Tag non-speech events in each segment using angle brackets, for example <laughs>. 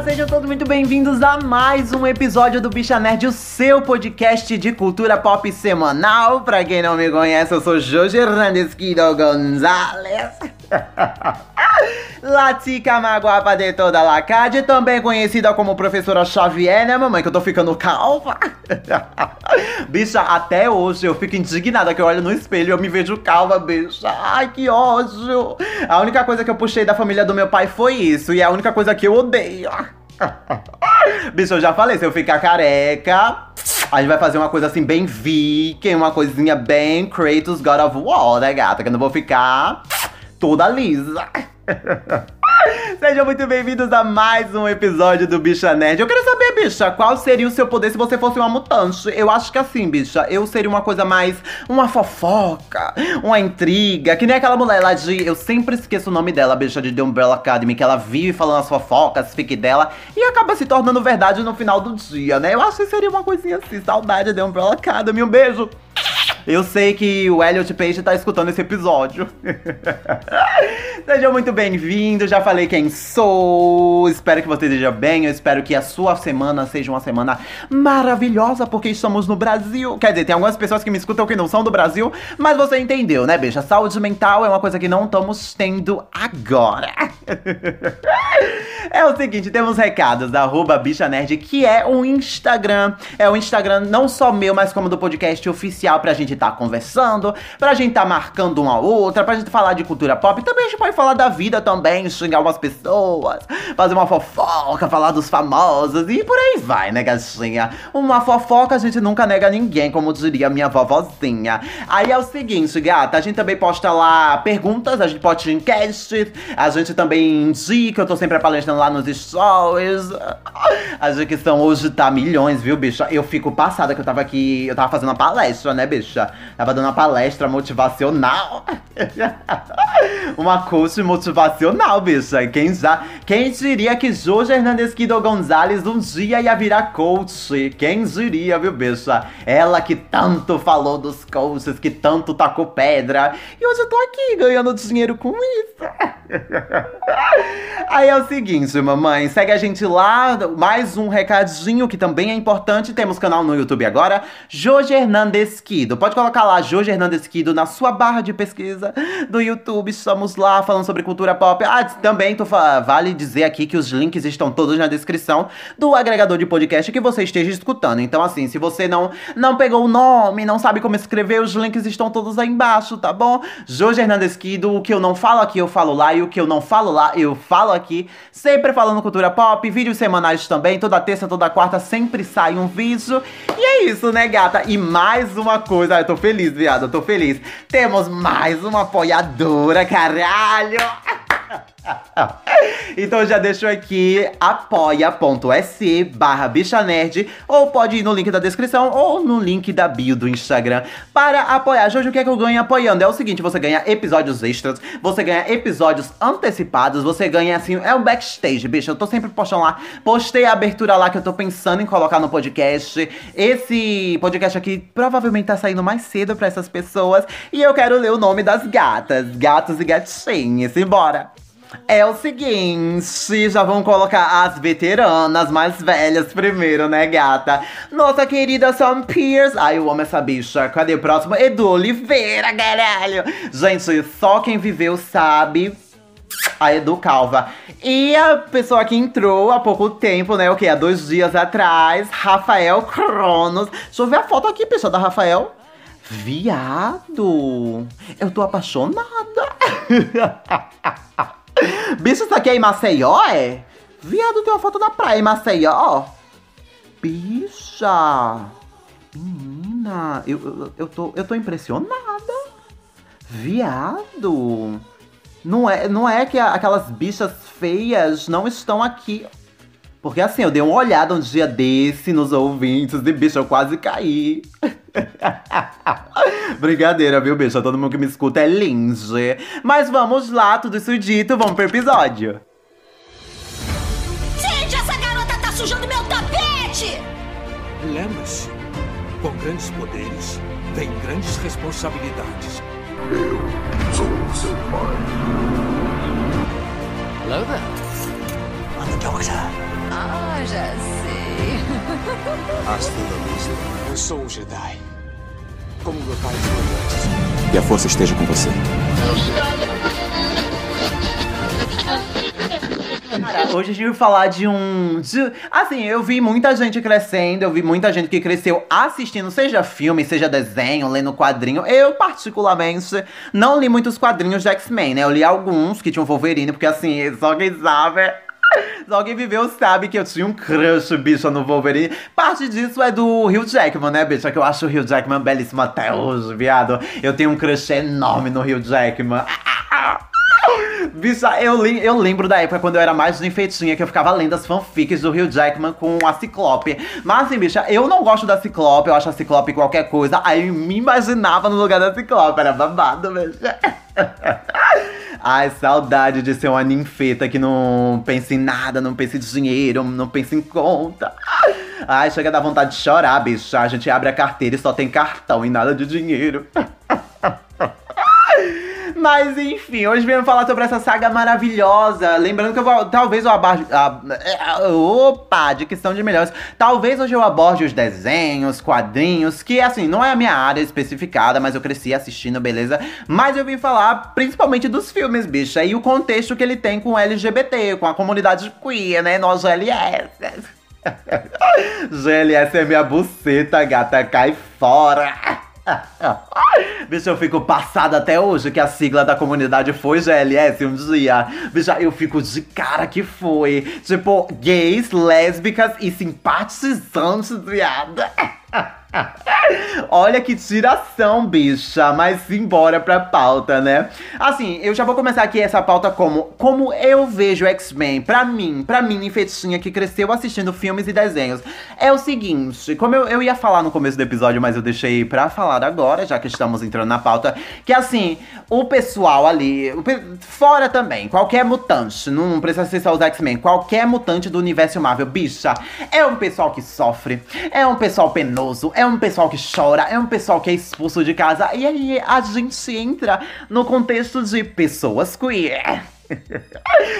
Sejam todos muito bem-vindos a mais um episódio do Bicha Nerd, o seu podcast de cultura pop semanal. Pra quem não me conhece, eu sou Jojo Hernandes Quido Gonzalez. <laughs> Latica Maguapa de toda Lacade, também conhecida como Professora Xavier, né, mamãe? Que eu tô ficando calva. <laughs> bicha, até hoje eu fico indignada que eu olho no espelho e eu me vejo calva, bicha. Ai, que ódio. A única coisa que eu puxei da família do meu pai foi isso, e é a única coisa que eu odeio. <laughs> bicha, eu já falei, se eu ficar careca, a gente vai fazer uma coisa assim bem viking, uma coisinha bem Kratos God of War, né, gata? Que eu não vou ficar toda lisa. <laughs> <laughs> Sejam muito bem-vindos a mais um episódio do Bicha Nerd. Eu quero saber, bicha, qual seria o seu poder se você fosse uma mutante? Eu acho que assim, bicha, eu seria uma coisa mais. uma fofoca, uma intriga, que nem aquela mulher lá de. Eu sempre esqueço o nome dela, bicha, de The Umbrella Academy, que ela vive falando as fofocas, fique dela, e acaba se tornando verdade no final do dia, né? Eu acho que seria uma coisinha assim, saudade de The Umbrella Academy. Um beijo! Eu sei que o Elliot Page tá escutando esse episódio. <laughs> Seja muito bem-vindo, já falei quem sou. Espero que você esteja bem. Eu espero que a sua semana seja uma semana maravilhosa, porque estamos no Brasil. Quer dizer, tem algumas pessoas que me escutam que não são do Brasil, mas você entendeu, né, bicha? Saúde mental é uma coisa que não estamos tendo agora. <laughs> é o seguinte, temos recados da arroba Bicha Nerd, que é um Instagram. É um Instagram não só meu, mas como do podcast oficial pra gente estar tá conversando, pra gente tá marcando uma outra, pra gente falar de cultura pop. Também a gente pode falar da vida também, xingar umas pessoas, fazer uma fofoca, falar dos famosos e por aí vai, né, gatinha? Uma fofoca a gente nunca nega ninguém, como diria minha vovozinha. Aí é o seguinte, gata, a gente também posta lá perguntas, a gente posta enquete, a gente também indica, eu tô sempre palestrando lá nos stories. As dicção hoje tá milhões, viu, bicha? Eu fico passada que eu tava aqui, eu tava fazendo uma palestra, né, bicha? Tava dando uma palestra motivacional. <laughs> uma coach motivacional, bicha. Quem já. Quem diria que Jorge Hernandes Quido Gonzalez um dia ia virar coach? Quem diria, viu, bicha? Ela que tanto falou dos coaches, que tanto tacou pedra. E hoje eu tô aqui ganhando dinheiro com isso. <laughs> Aí é o seguinte, mamãe, segue a gente lá, mais um recadinho que também é importante, temos canal no YouTube agora, Jorge Hernandes Quido. Pode colocar lá Jorge Hernandes Quido na sua barra de pesquisa do YouTube, estamos lá falando sobre cultura pop. Ah, também tô, vale dizer aqui que os links estão todos na descrição do agregador de podcast que você esteja escutando. Então assim, se você não, não pegou o nome, não sabe como escrever, os links estão todos aí embaixo, tá bom? Jorge Hernandes Quido, o que eu não falo aqui eu falo lá e o que eu não falo lá eu falo aqui. Sempre falando cultura pop, vídeos semanais também, toda terça, toda quarta sempre sai um vídeo. E é isso, né, gata? E mais uma coisa, eu tô feliz, viado, eu tô feliz. Temos mais uma apoiadora, caralho! <laughs> então já deixo aqui apoia.se barra bichanerd ou pode ir no link da descrição ou no link da bio do Instagram para apoiar. Jojo, o que é que eu ganho apoiando? É o seguinte, você ganha episódios extras, você ganha episódios antecipados, você ganha assim, é o backstage, bicho. Eu tô sempre postando lá, postei a abertura lá que eu tô pensando em colocar no podcast. Esse podcast aqui provavelmente tá saindo mais cedo para essas pessoas e eu quero ler o nome das gatas, gatos e gatinhas. Simbora! É o seguinte, já vão colocar as veteranas mais velhas primeiro, né, gata? Nossa querida Sam Pierce. Ai, eu amo essa bicha. Cadê o próximo? Edu Oliveira, caralho. Gente, só quem viveu sabe a Edu Calva. E a pessoa que entrou há pouco tempo, né? O que? Há dois dias atrás, Rafael Cronos. Deixa eu ver a foto aqui, pessoal, da Rafael. Viado! Eu tô apaixonada! <laughs> Bicho, isso aqui é em Maceió, é? Viado, tem uma foto da praia em Maceió. Bicha! Menina, eu, eu, eu, tô, eu tô impressionada. Viado! Não é, não é que aquelas bichas feias não estão aqui. Porque assim, eu dei uma olhada um dia desse nos ouvintes e, bicho, eu quase caí. <laughs> Brincadeira, viu, bicho? Todo mundo que me escuta é lindo. Mas vamos lá, tudo isso dito, vamos pro episódio. Gente, essa garota tá sujando meu tapete! Lembre-se, com grandes poderes vem grandes responsabilidades. Eu sou seu pai. Hello there. I'm the doctor. Ah, já sei. <laughs> Hasta la vista. Eu sou um Jedi. Como meu pai foi antes. E a força esteja com você. Cara, hoje a gente vai falar de um. de- assim, eu vi muita gente crescendo, eu vi muita gente que cresceu assistindo, seja filme, seja desenho, lendo quadrinho. Eu, particularmente, não li muitos quadrinhos de X-Men, né? Eu li alguns que tinham Wolverine, porque assim, só quem sabe. Só quem viveu sabe que eu tinha um crush, bicho, no Wolverine. Parte disso é do Hugh Jackman, né, bicho? Que eu acho o Hugh Jackman belíssimo até hoje, viado. Eu tenho um crush enorme no Hugh Jackman. Bicha, eu, li- eu lembro da época quando eu era mais enfeitinha que eu ficava lendo as fanfics do Hugh Jackman com a Ciclope. Mas assim, bicha, eu não gosto da Ciclope, eu acho a Ciclope qualquer coisa. Aí eu me imaginava no lugar da Ciclope, era babado, bicha. <laughs> Ai, saudade de ser uma ninfeta que não pensa em nada, não pensa em dinheiro, não pensa em conta. Ai, chega a dar vontade de chorar, bicha. A gente abre a carteira e só tem cartão e nada de dinheiro. <laughs> Mas enfim, hoje viemos falar sobre essa saga maravilhosa. Lembrando que eu vou, talvez eu aborde. a- a- opa, de questão de melhores. Talvez hoje eu aborde os desenhos, quadrinhos, que assim, não é a minha área especificada, mas eu cresci assistindo, beleza? Mas eu vim falar principalmente dos filmes, bicha, e o contexto que ele tem com o LGBT, com a comunidade queer, né? Nós GLS. <laughs> GLS é minha buceta, gata, cai fora. <laughs> Bicho, eu fico passada até hoje que a sigla da comunidade foi GLS um dia. Bicho, eu fico de cara que foi. Tipo, gays, lésbicas e simpatizantes, viada. <laughs> <laughs> Olha que tiração, bicha, mas simbora pra pauta, né? Assim, eu já vou começar aqui essa pauta como como eu vejo X-Men, pra mim, pra mim, infetinha que cresceu assistindo filmes e desenhos. É o seguinte, como eu, eu ia falar no começo do episódio, mas eu deixei pra falar agora, já que estamos entrando na pauta, que assim, o pessoal ali, fora também, qualquer mutante, não precisa ser só os X-Men, qualquer mutante do universo Marvel, bicha, é um pessoal que sofre, é um pessoal penoso, é um pessoal que chora, é um pessoal que é expulso de casa, e aí a gente entra no contexto de pessoas queer.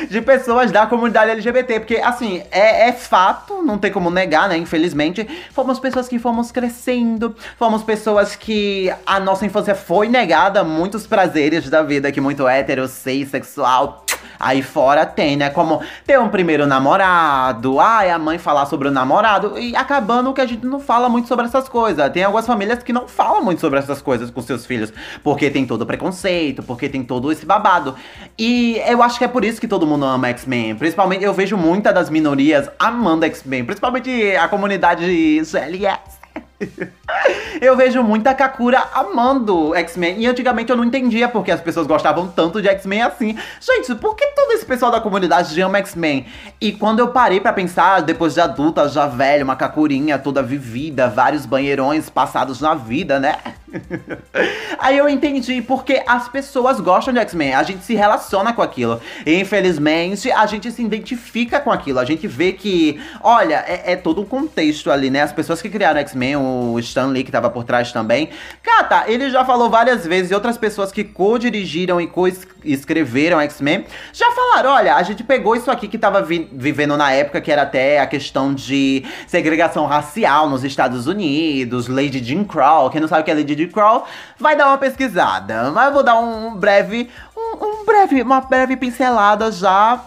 De pessoas da comunidade LGBT, porque assim, é, é fato, não tem como negar, né? Infelizmente, fomos pessoas que fomos crescendo, fomos pessoas que a nossa infância foi negada muitos prazeres da vida que muito hétero, cis, sexual. Aí fora tem, né? Como ter um primeiro namorado, ai, a mãe falar sobre o namorado, e acabando que a gente não fala muito sobre essas coisas. Tem algumas famílias que não falam muito sobre essas coisas com seus filhos, porque tem todo o preconceito, porque tem todo esse babado. E eu acho que é por isso que todo mundo ama X-Men. Principalmente, eu vejo muitas das minorias amando X-Men, principalmente a comunidade GLS. <laughs> Eu vejo muita Kakura amando X-Men. E antigamente eu não entendia porque as pessoas gostavam tanto de X-Men assim. Gente, por que todo esse pessoal da comunidade ama X-Men? E quando eu parei pra pensar, depois de adulta, já velha, uma Kakurinha toda vivida, vários banheirões passados na vida, né? <laughs> Aí eu entendi porque as pessoas gostam de X-Men, a gente se relaciona com aquilo. E infelizmente a gente se identifica com aquilo. A gente vê que, olha, é, é todo um contexto ali, né? As pessoas que criaram X-Men, o Stan Lee que tava por trás também. Cata, ele já falou várias vezes, e outras pessoas que co-dirigiram e co-escreveram X-Men já falaram: olha, a gente pegou isso aqui que tava vi- vivendo na época, que era até a questão de segregação racial nos Estados Unidos, de Jim Crow. Quem não sabe o que é de Jim Crow, vai dar uma pesquisada. Mas eu vou dar um breve, um breve, uma breve pincelada já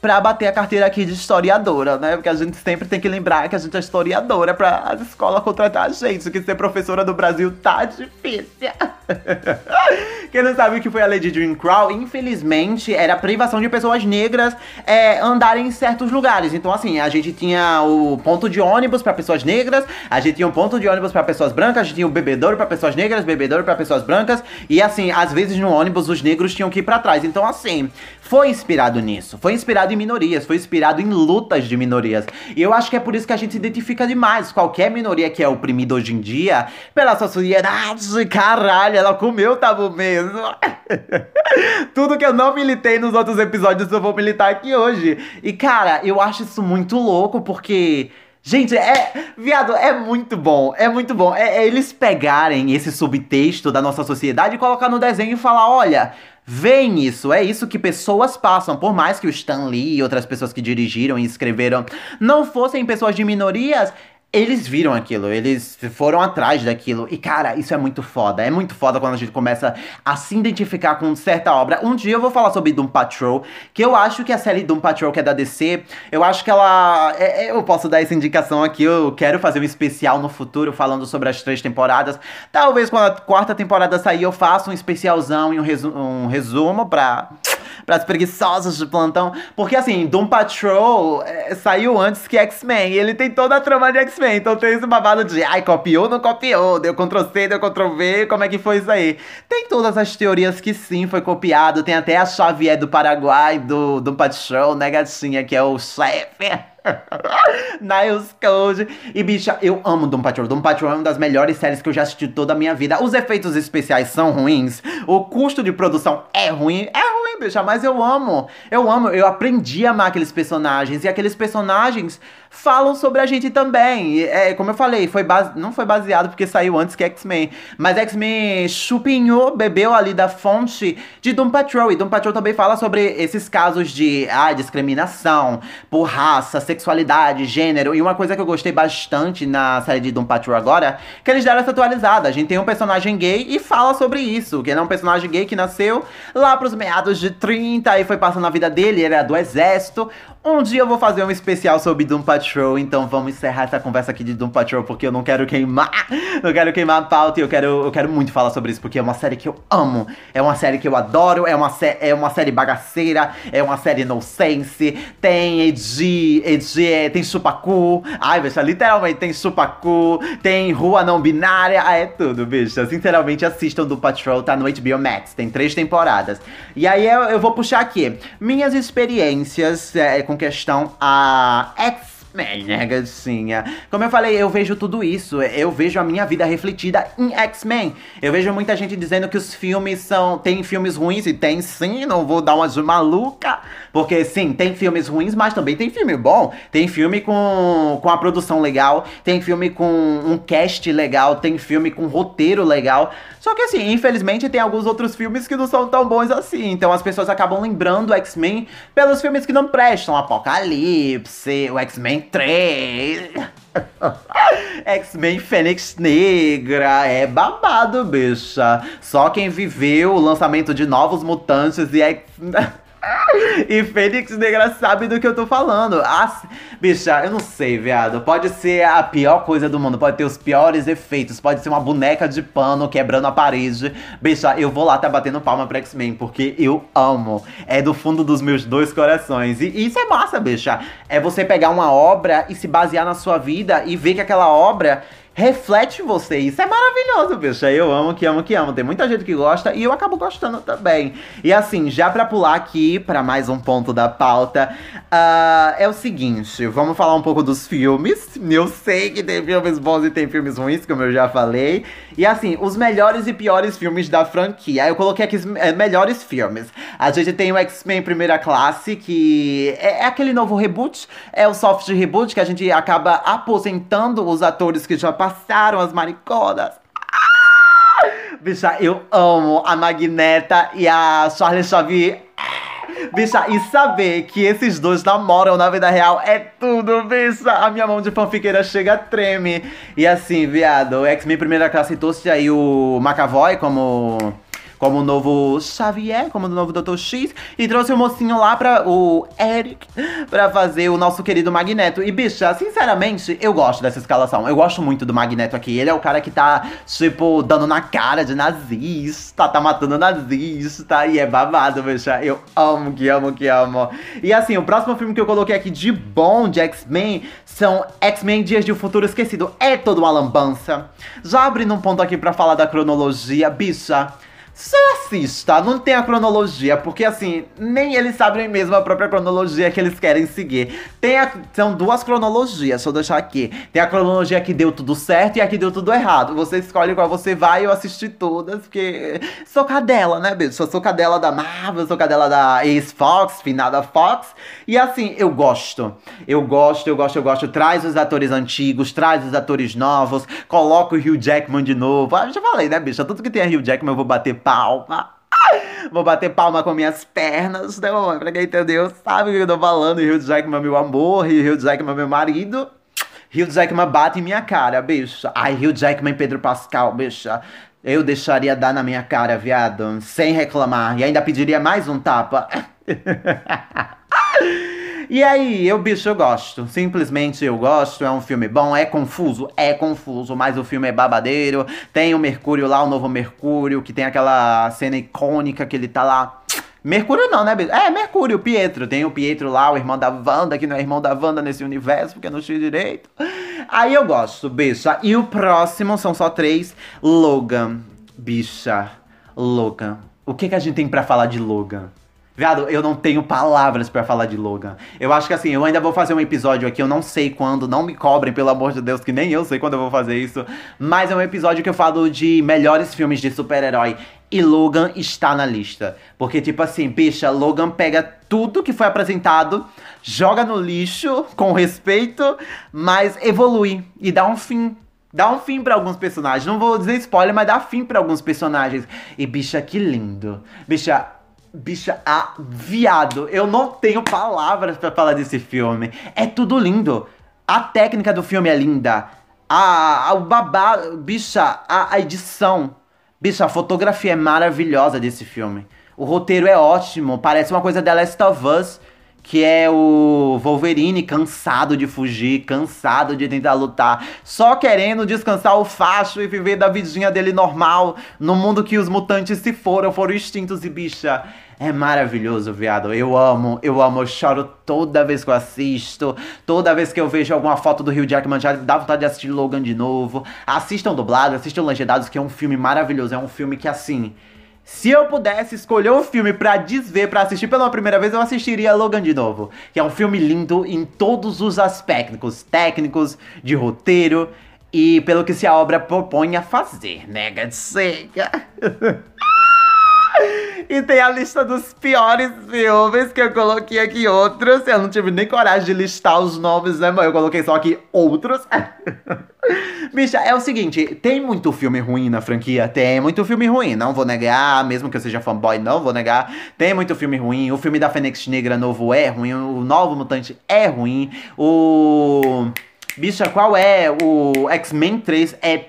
pra bater a carteira aqui de historiadora, né? Porque a gente sempre tem que lembrar que a gente é historiadora pra as escolas contratar a gente, que ser professora do Brasil tá difícil. <laughs> Quem não sabe o que foi a lei de Jim Crow, infelizmente, era a privação de pessoas negras é, andarem em certos lugares. Então, assim, a gente tinha o ponto de ônibus pra pessoas negras, a gente tinha um ponto de ônibus pra pessoas brancas, a gente tinha o bebedouro pra pessoas negras, bebedouro pra pessoas brancas, e assim, às vezes no ônibus os negros tinham que ir pra trás. Então, assim, foi inspirado nisso, foi inspirado em minorias, foi inspirado em lutas de minorias. E eu acho que é por isso que a gente se identifica demais. Qualquer minoria que é oprimida hoje em dia, pela sociedade, <laughs> caralho, ela comeu tabu mesmo. <laughs> Tudo que eu não militei nos outros episódios, eu vou militar aqui hoje. E cara, eu acho isso muito louco porque. Gente, é. Viado, é muito bom. É muito bom. É, é eles pegarem esse subtexto da nossa sociedade e colocar no desenho e falar: olha, veem isso. É isso que pessoas passam. Por mais que o Stan Lee e outras pessoas que dirigiram e escreveram não fossem pessoas de minorias, eles viram aquilo, eles foram atrás daquilo. E, cara, isso é muito foda. É muito foda quando a gente começa a se identificar com certa obra. Um dia eu vou falar sobre Doom Patrol, que eu acho que a série Doom Patrol, que é da DC, eu acho que ela. É, é, eu posso dar essa indicação aqui. Eu quero fazer um especial no futuro falando sobre as três temporadas. Talvez quando a quarta temporada sair, eu faça um especialzão e um, resu um resumo pra pras preguiçosas de plantão. Porque assim, Doom Patrol é, saiu antes que X-Men. E ele tem toda a trama de X-Men. Então tem esse babado de ai, copiou, não copiou. Deu Ctrl C, deu Ctrl V. Como é que foi isso aí? Tem todas as teorias que sim, foi copiado. Tem até a Xavier do Paraguai, do Doom Patrol, né, gatinha, que é o chefe. <laughs> Niles Code. E, bicha, eu amo Doom Patrol. Doom Patrol é uma das melhores séries que eu já assisti toda a minha vida. Os efeitos especiais são ruins. O custo de produção é ruim. É ruim, bicha, mas eu amo. Eu amo. Eu aprendi a amar aqueles personagens. E aqueles personagens falam sobre a gente também. É, como eu falei, foi base... não foi baseado porque saiu antes que X-Men. Mas X-Men chupinhou, bebeu ali da fonte de Doom Patrol. E Doom Patrol também fala sobre esses casos de ah, discriminação por raça, sexualidade, gênero. E uma coisa que eu gostei bastante na série de Doom Patrol agora, que eles deram essa atualizada. A gente tem um personagem gay e fala sobre isso. Que é um personagem gay que nasceu lá pros meados de 30 e foi passando a vida dele, ele era do exército. Um dia eu vou fazer um especial sobre Doom Patrol, então vamos encerrar essa conversa aqui de Doom Patrol, porque eu não quero queimar, <laughs> não quero queimar a pauta e eu quero, eu quero muito falar sobre isso, porque é uma série que eu amo, é uma série que eu adoro, é uma, é uma série bagaceira, é uma série no sense, tem Edi, Edi, é, tem Supacu, ai, bicha, literalmente tem Supacu, tem Rua Não Binária, é tudo, bicha, sinceramente assistam Doom Patrol, tá no HBO Max, tem três temporadas. E aí eu, eu vou puxar aqui, minhas experiências é, com questão a Gatinha? Como eu falei, eu vejo tudo isso. Eu vejo a minha vida refletida em X-Men. Eu vejo muita gente dizendo que os filmes são. Tem filmes ruins, e tem sim, não vou dar uma de maluca. Porque sim, tem filmes ruins, mas também tem filme bom. Tem filme com, com a produção legal, tem filme com um cast legal, tem filme com roteiro legal. Só que assim, infelizmente tem alguns outros filmes que não são tão bons assim. Então as pessoas acabam lembrando X-Men pelos filmes que não prestam. Apocalipse, o X-Men 3. X-Men Fênix Negra é babado, bicha. Só quem viveu o lançamento de novos mutantes e X. E Fênix Negra sabe do que eu tô falando. Ah, bicha, eu não sei, viado. Pode ser a pior coisa do mundo, pode ter os piores efeitos, pode ser uma boneca de pano quebrando a parede. Bicha, eu vou lá tá batendo palma pra X-Men, porque eu amo. É do fundo dos meus dois corações. E isso é massa, bicha. É você pegar uma obra e se basear na sua vida e ver que aquela obra reflete você. Isso é maravilhoso, bicho. Eu amo, que amo, que amo. Tem muita gente que gosta e eu acabo gostando também. E assim, já pra pular aqui para mais um ponto da pauta, uh, é o seguinte: vamos falar um pouco dos filmes. Eu sei que tem filmes bons e tem filmes ruins, como eu já falei. E assim, os melhores e piores filmes da franquia. Eu coloquei aqui os é, melhores filmes. A gente tem o X-Men Primeira Classe, que é, é aquele novo reboot, é o soft reboot que a gente acaba aposentando os atores que já passaram as mariconas. Ah! Bicha, eu amo a Magneta e a Charlie Xavier. Bicha, e saber que esses dois namoram na vida real é tudo, bicha. A minha mão de fanfiqueira chega treme. E assim, viado, o X-Men primeira classe trouxe aí o McAvoy como como o novo Xavier, como o novo Dr. X, e trouxe o mocinho lá pra o Eric pra fazer o nosso querido Magneto. E, bicha, sinceramente, eu gosto dessa escalação. Eu gosto muito do Magneto aqui. Ele é o cara que tá, tipo, dando na cara de nazista, tá matando nazista, e é babado, bicha. Eu amo, que amo, que amo. E assim, o próximo filme que eu coloquei aqui de bom de X-Men são X-Men Dias de um Futuro Esquecido. É todo uma lambança. Já abrindo um ponto aqui pra falar da cronologia, bicha. Só assista, não tem a cronologia, porque assim, nem eles sabem mesmo a própria cronologia que eles querem seguir. Tem a, são duas cronologias, deixa eu deixar aqui. Tem a cronologia que deu tudo certo e a que deu tudo errado. Você escolhe qual você vai, eu assisti todas, porque sou cadela, né? Eu sou cadela da Marvel, sou cadela da ex-Fox, finada Fox. E assim, eu gosto. Eu gosto, eu gosto, eu gosto. Traz os atores antigos, traz os atores novos, coloca o Hugh Jackman de novo. Ah, já falei, né, bicho? Tudo que tem a Hugh Jackman eu vou bater palma. Vou bater palma com minhas pernas, né, mamãe? Pra quem entendeu, sabe o que eu tô falando. Hugh Jackman, meu amor, Hugh Jackman, meu marido. Hugh Jackman bate em minha cara, bicha. Ai, Hugh Jackman e Pedro Pascal, bicha. Eu deixaria dar na minha cara, viado, sem reclamar. E ainda pediria mais um tapa. <laughs> E aí, eu, bicho, eu gosto. Simplesmente eu gosto. É um filme bom, é confuso, é confuso, mas o filme é babadeiro. Tem o Mercúrio lá, o novo Mercúrio, que tem aquela cena icônica que ele tá lá. Mercúrio não, né, bicho? É, Mercúrio, Pietro. Tem o Pietro lá, o irmão da Wanda, que não é irmão da Wanda nesse universo, porque eu não sei direito. Aí eu gosto, bicha. E o próximo, são só três. Logan. Bicha. Logan. O que, que a gente tem para falar de Logan? Viado, eu não tenho palavras para falar de Logan. Eu acho que assim, eu ainda vou fazer um episódio aqui, eu não sei quando, não me cobrem, pelo amor de Deus, que nem eu sei quando eu vou fazer isso. Mas é um episódio que eu falo de melhores filmes de super-herói. E Logan está na lista. Porque, tipo assim, bicha, Logan pega tudo que foi apresentado, joga no lixo, com respeito, mas evolui e dá um fim Dá um fim para alguns personagens. Não vou dizer spoiler, mas dá fim para alguns personagens. E bicha, que lindo. Bicha, Bicha, ah, viado, eu não tenho palavras para falar desse filme. É tudo lindo. A técnica do filme é linda. A, a o babá, bicha, a, a edição. Bicha, a fotografia é maravilhosa desse filme. O roteiro é ótimo, parece uma coisa da Last of Us, que é o Wolverine cansado de fugir, cansado de tentar lutar, só querendo descansar o facho e viver da vidinha dele normal, no mundo que os mutantes se foram, foram extintos e bicha. É maravilhoso, viado. Eu amo, eu amo, eu choro toda vez que eu assisto. Toda vez que eu vejo alguma foto do Rio Jackman, já dá vontade de assistir Logan de novo. Assistam dublado, assistam legendados, que é um filme maravilhoso. É um filme que, assim, se eu pudesse escolher um filme para desver, para assistir pela primeira vez, eu assistiria Logan de novo. Que é um filme lindo em todos os aspectos técnicos, de roteiro e pelo que se a obra propõe a fazer, de cega. <laughs> <laughs> E tem a lista dos piores filmes que eu coloquei aqui outros. Eu não tive nem coragem de listar os nomes, né, mãe? Eu coloquei só aqui outros. <laughs> Bicha, é o seguinte, tem muito filme ruim na franquia? Tem muito filme ruim, não vou negar, mesmo que eu seja fanboy, não vou negar. Tem muito filme ruim, o filme da Fênix Negra novo é ruim, o Novo Mutante é ruim, o... Bicha, qual é? O X-Men 3 é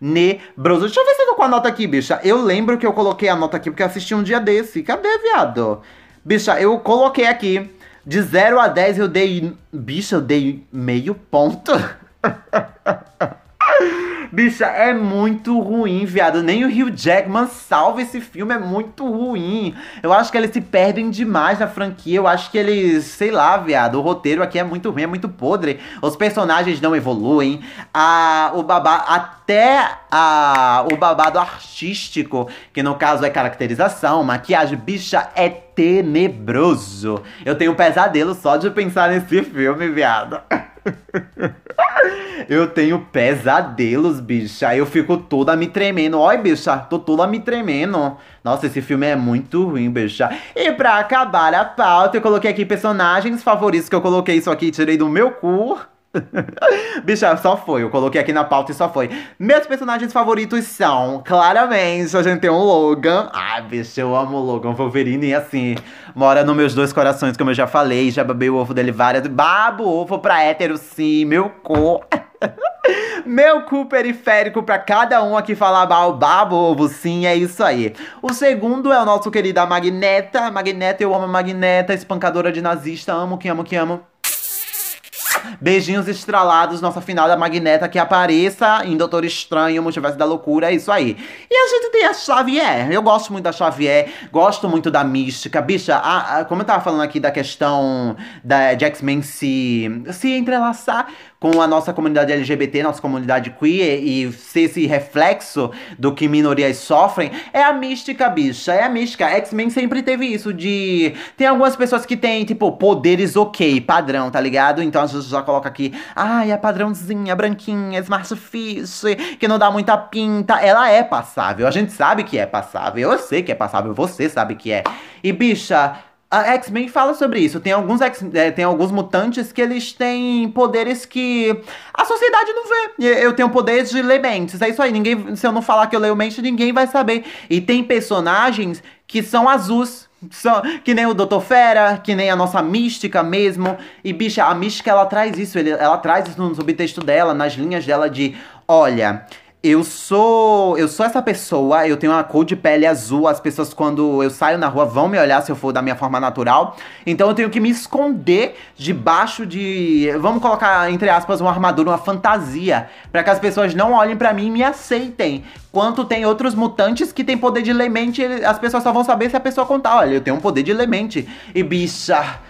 tenebroso. Deixa eu ver se eu tô com a nota aqui, bicha. Eu lembro que eu coloquei a nota aqui porque eu assisti um dia desse. Cadê, viado? Bicha, eu coloquei aqui. De 0 a 10 eu dei. Bicha, eu dei meio ponto. <laughs> Bicha, é muito ruim, viado. Nem o Hugh Jackman salva esse filme, é muito ruim. Eu acho que eles se perdem demais na franquia. Eu acho que eles, sei lá, viado. O roteiro aqui é muito ruim, é muito podre. Os personagens não evoluem. A, o babá, até a, o babado artístico, que no caso é caracterização, maquiagem, bicha, é tenebroso. Eu tenho um pesadelo só de pensar nesse filme, viado. <laughs> <laughs> Eu tenho pesadelos, bicha. Eu fico toda me tremendo. Oi, bicha, tô toda me tremendo. Nossa, esse filme é muito ruim, bicha. E pra acabar a pauta, eu coloquei aqui personagens favoritos que eu coloquei isso aqui, tirei do meu cu. <laughs> Bicha, só foi. Eu coloquei aqui na pauta e só foi. Meus personagens favoritos são, claramente, a gente tem o Logan. Ah, bicha, eu amo o Logan. Wolverine, assim, mora nos meus dois corações, como eu já falei. Já babei o ovo dele várias. Babo ovo pra hétero, sim, meu cu. <laughs> Meu cu periférico pra cada um aqui falar babo ovo, sim, é isso aí. O segundo é o nosso querido Magneta. Magneta, eu amo a Magneta, espancadora de nazista. Amo, que amo, que amo. Beijinhos estralados, nossa finada magneta que apareça em Doutor Estranho, Multiverso da Loucura, é isso aí. E a gente tem a Xavier. Eu gosto muito da Xavier, gosto muito da mística. Bicha, a, a, como eu tava falando aqui da questão da, de X-Men se, se entrelaçar com a nossa comunidade LGBT, nossa comunidade queer e ser esse reflexo do que minorias sofrem, é a mística, bicha. É a mística. X-Men sempre teve isso de. Tem algumas pessoas que têm, tipo, poderes ok, padrão, tá ligado? Então a gente já coloca aqui, ai, a padrãozinha, branquinha, smart fish, que não dá muita pinta. Ela é passável. A gente sabe que é passável. Eu sei que é passável, você sabe que é. E, bicha, A X-Men fala sobre isso. Tem alguns, X, é, tem alguns mutantes que eles têm poderes que a sociedade não vê. Eu tenho poderes de ler mentes. É isso aí. Ninguém, se eu não falar que eu leio mente, ninguém vai saber. E tem personagens que são azuis. Que nem o Doutor Fera, que nem a nossa mística mesmo. E, bicha, a mística ela traz isso. Ela traz isso no subtexto dela, nas linhas dela de: olha eu sou. Eu sou essa pessoa, eu tenho uma cor de pele azul. As pessoas, quando eu saio na rua, vão me olhar se eu for da minha forma natural. Então eu tenho que me esconder debaixo de. Vamos colocar, entre aspas, uma armadura, uma fantasia. para que as pessoas não olhem para mim e me aceitem. Quanto tem outros mutantes que têm poder de lemente, as pessoas só vão saber se a pessoa contar. Olha, eu tenho um poder de lemente. E bicha.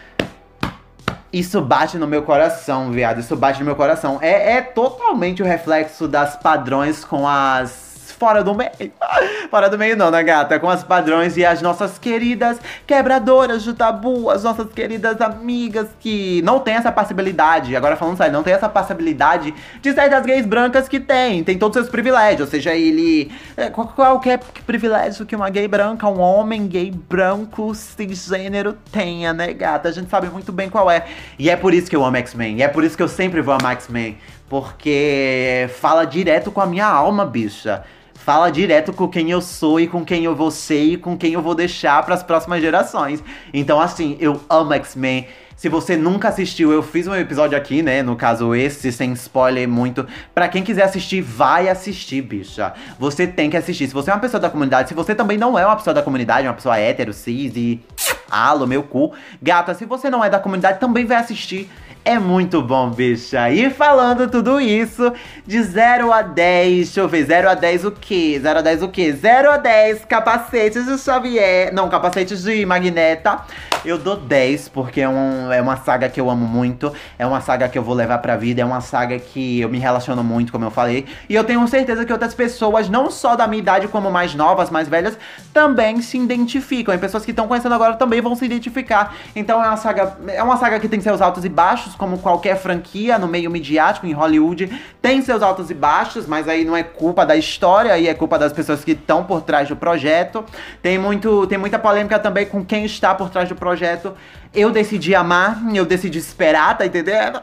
Isso bate no meu coração, viado. Isso bate no meu coração. É, é totalmente o reflexo das padrões com as fora do meio. <laughs> fora do meio não, né, gata? Com as padrões e as nossas queridas quebradoras de tabu, as nossas queridas amigas que não tem essa passibilidade. Agora falando sério, não tem essa passibilidade de sair das gays brancas que tem. Tem todos os seus privilégios. Ou seja, ele. É, qualquer privilégio que uma gay branca, um homem gay branco, cisgênero tenha, né, gata? A gente sabe muito bem qual é. E é por isso que eu amo X-Men. É por isso que eu sempre vou amar X-Men. Porque fala direto com a minha alma, bicha fala direto com quem eu sou e com quem eu vou ser e com quem eu vou deixar para as próximas gerações. Então, assim, eu amo X-Men. Se você nunca assistiu, eu fiz um episódio aqui, né? No caso, esse, sem spoiler muito. Para quem quiser assistir, vai assistir, bicha. Você tem que assistir. Se você é uma pessoa da comunidade, se você também não é uma pessoa da comunidade, uma pessoa hétero, cis e. Alo, meu cu. Gata, se você não é da comunidade, também vai assistir. É muito bom, bicha. E falando tudo isso, de 0 a 10, deixa eu ver, 0 a 10 o quê? 0 a 10 o quê? 0 a 10 capacetes de Xavier. Não, capacetes de Magneta. Eu dou 10, porque é, um, é uma saga que eu amo muito. É uma saga que eu vou levar pra vida. É uma saga que eu me relaciono muito, como eu falei. E eu tenho certeza que outras pessoas, não só da minha idade, como mais novas, mais velhas, também se identificam. E pessoas que estão conhecendo agora também vão se identificar. Então é uma saga. É uma saga que tem seus altos e baixos como qualquer franquia no meio midiático em Hollywood, tem seus altos e baixos, mas aí não é culpa da história, aí é culpa das pessoas que estão por trás do projeto. Tem muito, tem muita polêmica também com quem está por trás do projeto. Eu decidi amar, eu decidi esperar, tá entendendo?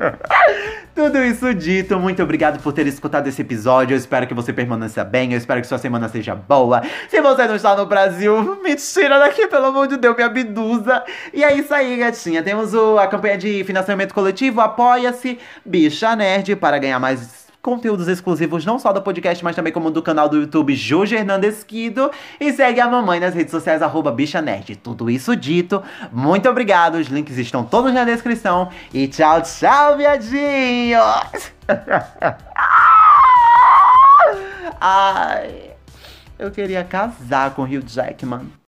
<laughs> Tudo isso dito, muito obrigado por ter escutado esse episódio. Eu espero que você permaneça bem, eu espero que sua semana seja boa. Se você não está no Brasil, <laughs> me tira daqui, pelo amor de Deus, me abduza. E é isso aí, gatinha. Temos o, a campanha de financiamento coletivo, apoia-se, bicha nerd, para ganhar mais conteúdos exclusivos não só do podcast, mas também como do canal do YouTube Jorge Hernandes Quido. E segue a mamãe nas redes sociais, arroba Bicha Nerd. Tudo isso dito, muito obrigado. Os links estão todos na descrição. E tchau, tchau, viadinhos! <laughs> Ai, eu queria casar com o Hugh Jackman.